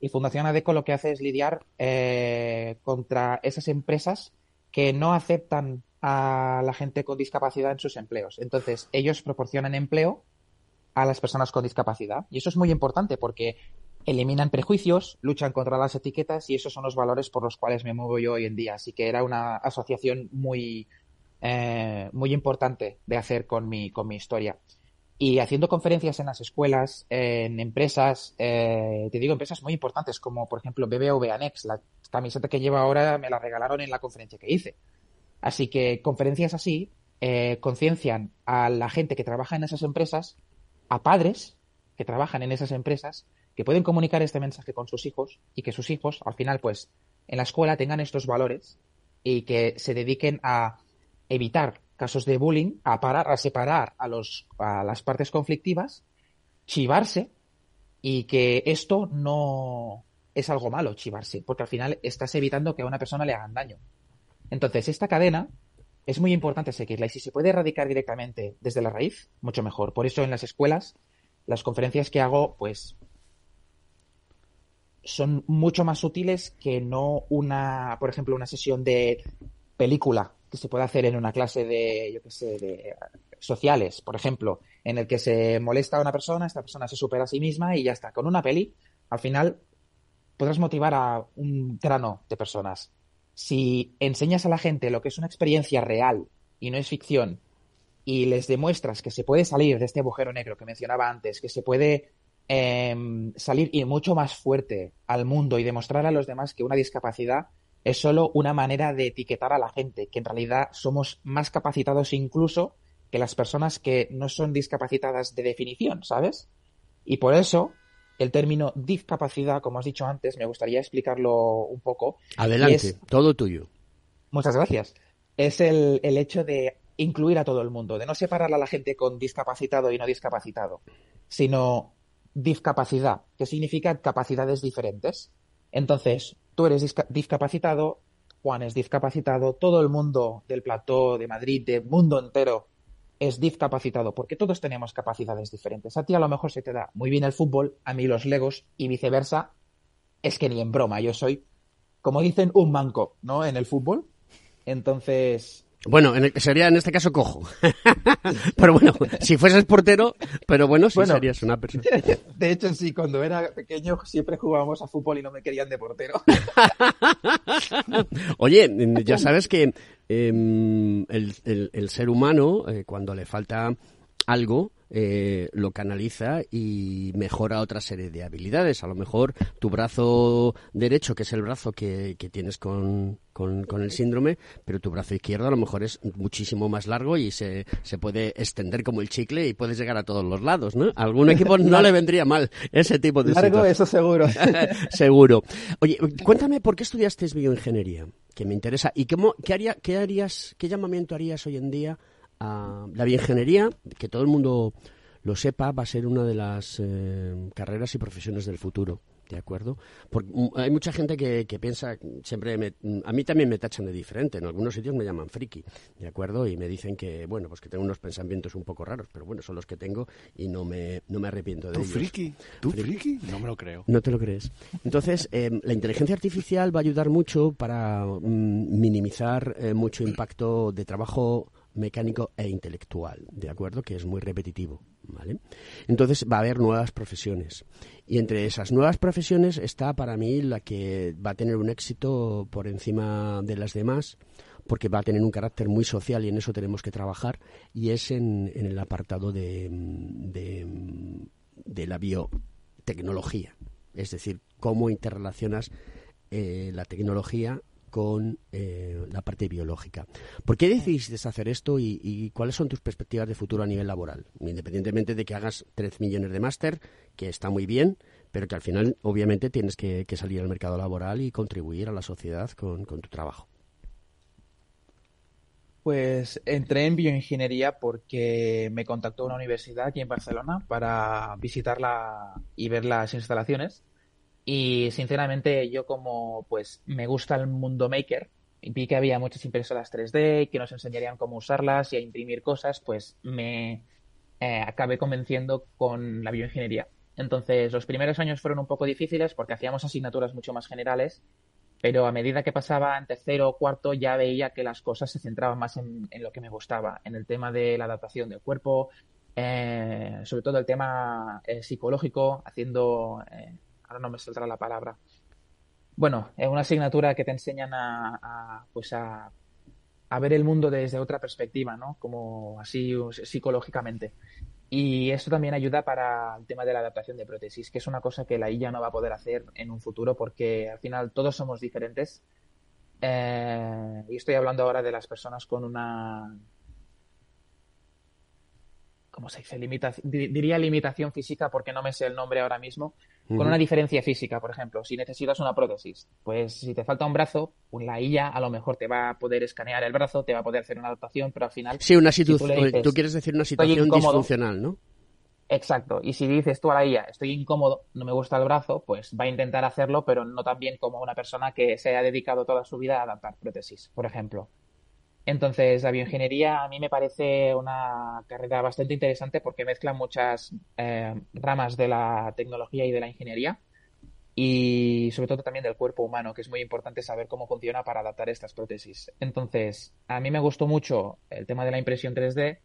y Fundación ADECO lo que hace es lidiar eh, contra esas empresas que no aceptan a la gente con discapacidad en sus empleos. Entonces, ellos proporcionan empleo a las personas con discapacidad. Y eso es muy importante porque eliminan prejuicios, luchan contra las etiquetas y esos son los valores por los cuales me muevo yo hoy en día. Así que era una asociación muy, eh, muy importante de hacer con mi, con mi historia. Y haciendo conferencias en las escuelas, en empresas, eh, te digo, empresas muy importantes como por ejemplo BBVA Next, la camiseta que llevo ahora me la regalaron en la conferencia que hice. Así que conferencias así eh, conciencian a la gente que trabaja en esas empresas, a padres que trabajan en esas empresas, que pueden comunicar este mensaje con sus hijos y que sus hijos, al final, pues, en la escuela tengan estos valores y que se dediquen a evitar casos de bullying, a parar, a separar a los, a las partes conflictivas, chivarse y que esto no es algo malo, chivarse, porque al final estás evitando que a una persona le hagan daño. Entonces, esta cadena es muy importante seguirla y si se puede erradicar directamente desde la raíz, mucho mejor. Por eso en las escuelas, las conferencias que hago, pues son mucho más útiles que no una, por ejemplo, una sesión de película que se puede hacer en una clase de, yo qué sé, de sociales, por ejemplo, en el que se molesta a una persona, esta persona se supera a sí misma y ya está. Con una peli, al final podrás motivar a un grano de personas. Si enseñas a la gente lo que es una experiencia real y no es ficción, y les demuestras que se puede salir de este agujero negro que mencionaba antes, que se puede eh, salir y mucho más fuerte al mundo y demostrar a los demás que una discapacidad es solo una manera de etiquetar a la gente, que en realidad somos más capacitados incluso que las personas que no son discapacitadas de definición, ¿sabes? Y por eso el término discapacidad, como has dicho antes, me gustaría explicarlo un poco. Adelante, todo tuyo. Muchas gracias. Es el, el hecho de incluir a todo el mundo, de no separar a la gente con discapacitado y no discapacitado, sino discapacidad, que significa capacidades diferentes. Entonces, tú eres discapacitado, Juan es discapacitado, todo el mundo del plató de Madrid, del mundo entero, es discapacitado, porque todos tenemos capacidades diferentes. A ti a lo mejor se te da muy bien el fútbol, a mí los legos y viceversa. Es que ni en broma, yo soy, como dicen, un manco, ¿no? En el fútbol. Entonces, bueno, sería en este caso cojo. *laughs* pero bueno, si fueses portero, pero bueno, sí serías una persona. *laughs* De hecho, sí, cuando era pequeño siempre jugábamos a fútbol y no me querían de portero. *laughs* Oye, ya sabes que em, el, ser humano, eh, cuando le falta algo, eh, lo canaliza y mejora otra serie de habilidades. A lo mejor tu brazo derecho, que es el brazo que, tienes con, con, el síndrome, pero tu brazo izquierdo a lo mejor es muchísimo más largo y se, se puede extender como el chicle y puedes llegar a todos los lados, ¿no? A algún equipo *laughs* no le vendría mal ese tipo de Largo, eso seguro. *laughs* *laughs* seguro. Oye, cuéntame, ¿por qué estudiaste bioingeniería? Que me interesa. ¿Y qué, qué, haría, qué harías, qué llamamiento harías hoy en día la bioingeniería, que todo el mundo lo sepa, va a ser una de las eh, carreras y profesiones del futuro. ¿De acuerdo? Porque mm, hay mucha gente que, piensa, siempre a mí también me tachan de diferente, en algunos sitios me llaman friki, ¿de acuerdo? Y me dicen que, bueno, pues que tengo unos pensamientos un poco raros, pero bueno, son los que tengo y no me, no me arrepiento de ¿Tú ellos. friki? ¿Tú friki? No me lo creo. No te lo crees. Entonces, em, la inteligencia artificial va a ayudar mucho para mm, minimizar eh, mucho impacto de trabajo mecánico e intelectual, ¿de acuerdo? Que es muy repetitivo, ¿vale? Entonces va a haber nuevas profesiones. Y entre esas nuevas profesiones está para mí la que va a tener un éxito por encima de las demás, porque va a tener un carácter muy social y en eso tenemos que trabajar, y es en, el apartado de, de, la biotecnología. Es decir, cómo interrelacionas eh, la tecnología con eh, la parte biológica. ¿Por qué decidiste hacer esto y, cuáles son tus perspectivas de futuro a nivel laboral? Independientemente de que hagas 3 millones de máster, que está muy bien, pero que al final obviamente tienes que, salir al mercado laboral y contribuir a la sociedad con, tu trabajo. Pues entré en bioingeniería porque me contactó una universidad aquí en Barcelona para visitarla y ver las instalaciones y sinceramente yo como pues me gusta el mundo maker, y vi que había muchas impresoras 3D que nos enseñarían cómo usarlas y a imprimir cosas, pues me eh, acabé convenciendo con la bioingeniería. Entonces los primeros años fueron un poco difíciles porque hacíamos asignaturas mucho más generales pero a medida que pasaba en tercero o cuarto ya veía que las cosas se centraban más en, lo que me gustaba, en el tema de la adaptación del cuerpo, eh, sobre todo el tema eh, psicológico, haciendo, eh, ahora no me saldrá la palabra, bueno, es una asignatura que te enseñan a, pues a, ver el mundo desde otra perspectiva, ¿no? Como así psicológicamente. Y eso también ayuda para el tema de la adaptación de prótesis, que es una cosa que la IA no va a poder hacer en un futuro porque al final todos somos diferentes. Eh, y estoy hablando ahora de las personas con una... ¿Cómo se dice? diría limitación física porque no me sé el nombre ahora mismo. Con una diferencia física, por ejemplo. Si necesitas una prótesis, pues si te falta un brazo, la IA a lo mejor te va a poder escanear el brazo, te va a poder hacer una adaptación, pero al final. Sí, una situación. tú, quieres decir una situación disfuncional, ¿no? Exacto. Y si dices tú a la IA, estoy incómodo, no me gusta el brazo, pues va a intentar hacerlo, pero no tan bien como una persona que se ha dedicado toda su vida a adaptar prótesis, por ejemplo. Entonces, la bioingeniería a mí me parece una carrera bastante interesante porque mezcla muchas eh, ramas de la tecnología y de la ingeniería y sobre todo también del cuerpo humano, que es muy importante saber cómo funciona para adaptar estas prótesis. Entonces, a mí me gustó mucho el tema de la impresión 3D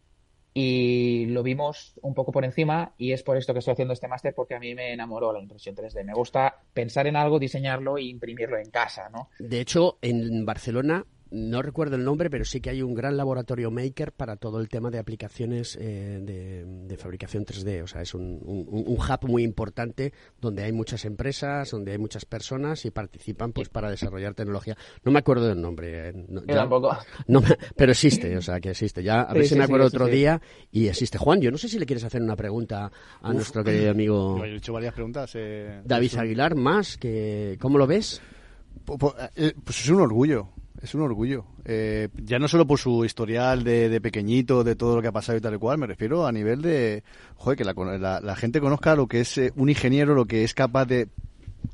y lo vimos un poco por encima y es por esto que estoy haciendo este máster porque a mí me enamoró la impresión 3D. Me gusta pensar en algo, diseñarlo e imprimirlo en casa, ¿no? De hecho, en Barcelona no recuerdo el nombre, pero sí que hay un gran laboratorio maker para todo el tema de aplicaciones eh, de, fabricación 3D. O sea, es un, hub muy importante donde hay muchas empresas, donde hay muchas personas y participan pues para desarrollar tecnología. No me acuerdo del nombre. Eh, tampoco. pero existe, o sea, que existe. Ya a ver si me acuerdo otro día y existe. Juan, yo no sé si le quieres hacer una pregunta a nuestro querido amigo. he hecho varias preguntas. Eh, David Aguilar, más que ¿cómo lo ves? Pues es un orgullo es un orgullo. Eh, ya no solo por su historial de, pequeñito, de todo lo que ha pasado y tal y cual, me refiero a nivel de, joder, que la, gente conozca lo que es eh, un ingeniero, lo que es capaz de,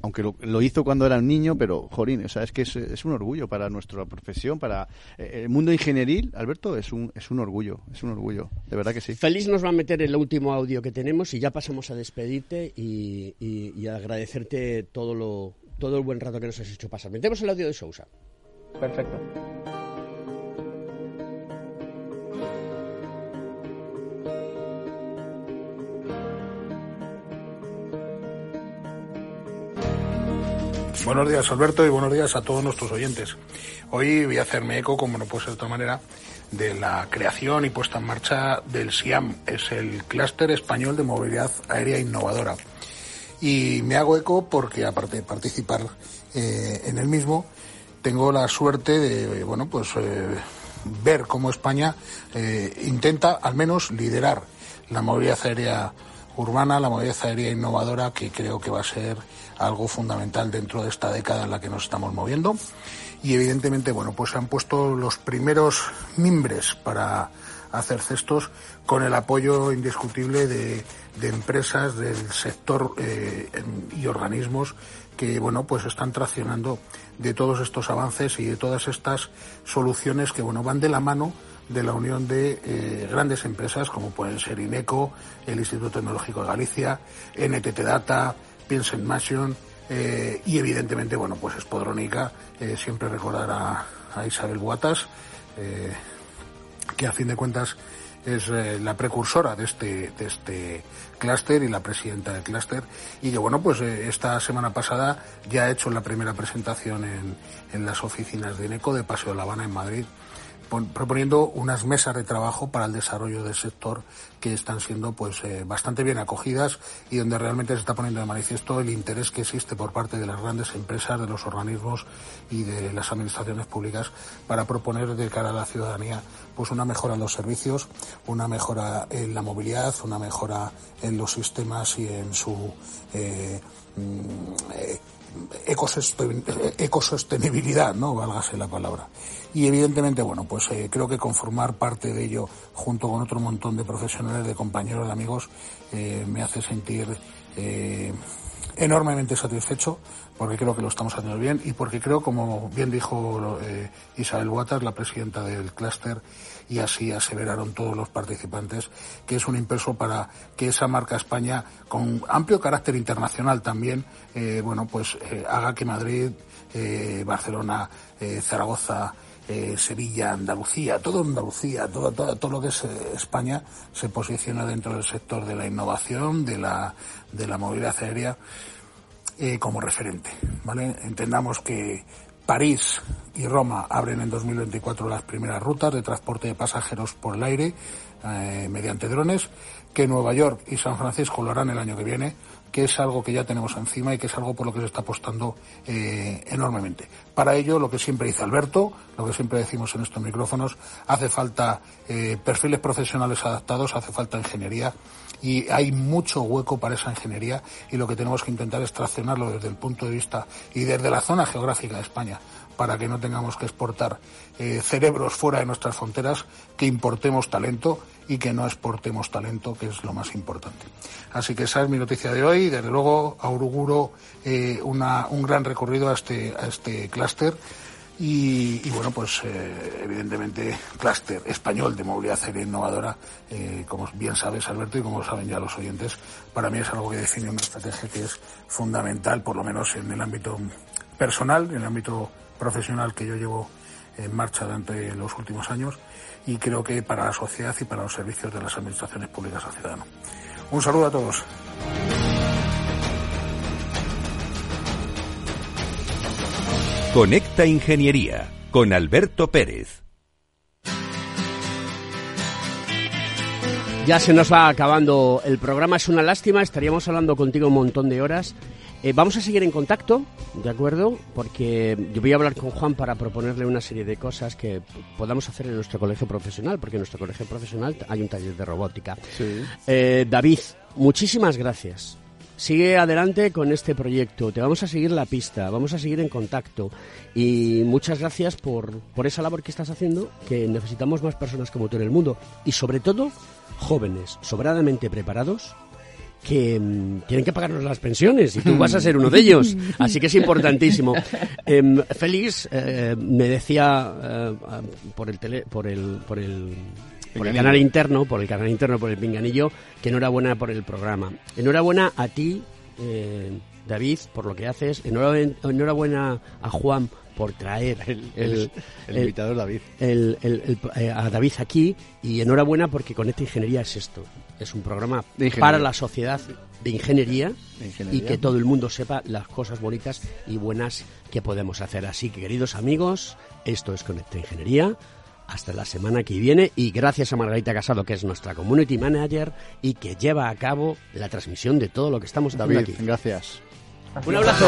aunque lo, hizo cuando era un niño, pero, jorín, o sea, es que es, un orgullo para nuestra profesión, para eh, el mundo ingenieril, Alberto, es un, es un orgullo, es un orgullo, de verdad que sí. Feliz nos va a meter el último audio que tenemos y ya pasamos a despedirte y, y, agradecerte todo lo todo el buen rato que nos has hecho pasar. Metemos el audio de Sousa. Perfecto. Buenos días Alberto y buenos días a todos nuestros oyentes. Hoy voy a hacerme eco, como no puede ser de otra manera, de la creación y puesta en marcha del SIAM, es el Clúster Español de Movilidad Aérea Innovadora. Y me hago eco porque, aparte de participar eh, en el mismo, tengo la suerte de, bueno, pues eh, ver cómo España eh, intenta al menos liderar la movilidad aérea urbana, la movilidad aérea innovadora, que creo que va a ser algo fundamental dentro de esta década en la que nos estamos moviendo. Y evidentemente, bueno, pues se han puesto los primeros mimbres para hacer cestos con el apoyo indiscutible de, empresas del sector eh, y organismos que bueno pues están traccionando de todos estos avances y de todas estas soluciones que bueno van de la mano de la unión de eh, grandes empresas como pueden ser INECO, el Instituto Tecnológico de Galicia, NTT Data, Piensen Machine eh, y evidentemente bueno pues Espodrónica, eh, siempre recordar a, a Isabel Guatas que a fin de cuentas es eh, la precursora de este, de este clúster y la presidenta del clúster. Y que, bueno, pues eh, esta semana pasada ya ha hecho la primera presentación en, en las oficinas de INECO de Paseo de La Habana en Madrid proponiendo unas mesas de trabajo para el desarrollo del sector que están siendo pues eh, bastante bien acogidas y donde realmente se está poniendo de manifiesto el interés que existe por parte de las grandes empresas, de los organismos y de las administraciones públicas para proponer de cara a la ciudadanía pues una mejora en los servicios, una mejora en la movilidad, una mejora en los sistemas y en su eh, mm, eh, ecosostenibilidad, ¿no? Válgase la palabra. Y evidentemente, bueno, pues eh, creo que conformar parte de ello junto con otro montón de profesionales, de compañeros, de amigos, eh, me hace sentir eh, enormemente satisfecho porque creo que lo estamos haciendo bien y porque creo, como bien dijo Isabel Waters, la presidenta del clúster, y así aseveraron todos los participantes que es un impulso para que esa marca España, con amplio carácter internacional también, eh, bueno, pues eh, haga que Madrid eh, Barcelona, Zaragoza, Sevilla, Andalucía, todo Andalucía, todo, todo, todo lo que es España se posiciona dentro del sector de la innovación, de la, de la movilidad aérea como referente. ¿vale? Entendamos que París y Roma abren en 2024 las primeras rutas de transporte de pasajeros por el aire mediante drones, que Nueva York y San Francisco lo harán el año que viene que es algo que ya tenemos encima y que es algo por lo que se está apostando eh, enormemente. Para ello, lo que siempre dice Alberto, lo que siempre decimos en estos micrófonos, hace falta eh, perfiles profesionales adaptados, hace falta ingeniería y hay mucho hueco para esa ingeniería y lo que tenemos que intentar es traccionarlo desde el punto de vista y desde la zona geográfica de España para que no tengamos que exportar eh, cerebros fuera de nuestras fronteras, que importemos talento y que no exportemos talento, que es lo más importante. Así que esa es mi noticia de hoy. Desde luego, auguro eh, un gran recorrido a este, a este clúster. Y, bueno, pues eh, evidentemente clúster español de movilidad aérea innovadora, eh, como bien sabes Alberto y como saben ya los oyentes, para mí es algo que define una estrategia que es fundamental, por lo menos en el ámbito personal, en el ámbito profesional que yo llevo en marcha durante los últimos años y creo que para la sociedad y para los servicios de las administraciones públicas al ciudadano. Un saludo a todos. Conecta Ingeniería con Alberto Pérez. Ya se nos va acabando el programa, es una lástima, estaríamos hablando contigo un montón de horas. Eh, vamos a seguir en contacto, ¿de acuerdo? Porque yo voy a hablar con Juan para proponerle una serie de cosas que podamos hacer en nuestro colegio profesional, porque en nuestro colegio profesional hay un taller de robótica. Eh, David, muchísimas gracias. Sigue adelante con este proyecto, te vamos a seguir la pista, vamos a seguir en contacto y muchas gracias por, por esa labor que estás haciendo, que necesitamos más personas como tú en el mundo y sobre todo jóvenes, sobradamente preparados que mm, tienen que pagarnos las pensiones y tú vas a ser uno de ellos. *laughs* Así que es importantísimo. Em, Félix eh, me decía eh, por el tele, por el por el por el canal interno, por el canal interno, por el pinganillo, que enhorabuena por el programa. Enhorabuena a ti, eh, David, por lo que haces. Enhorabuena, enhorabuena a Juan por traer el, *laughs* el, invitado David. a David aquí y enhorabuena porque con esta Ingeniería es esto es un programa para la sociedad de ingeniería, y que todo el mundo sepa las cosas bonitas y buenas que podemos hacer. Así que, queridos amigos, esto es Conecta Ingeniería. Hasta la semana que viene y gracias a Margarita Casado, que es nuestra community manager y que lleva a cabo la transmisión de todo lo que estamos hablando aquí. Gracias. Un abrazo.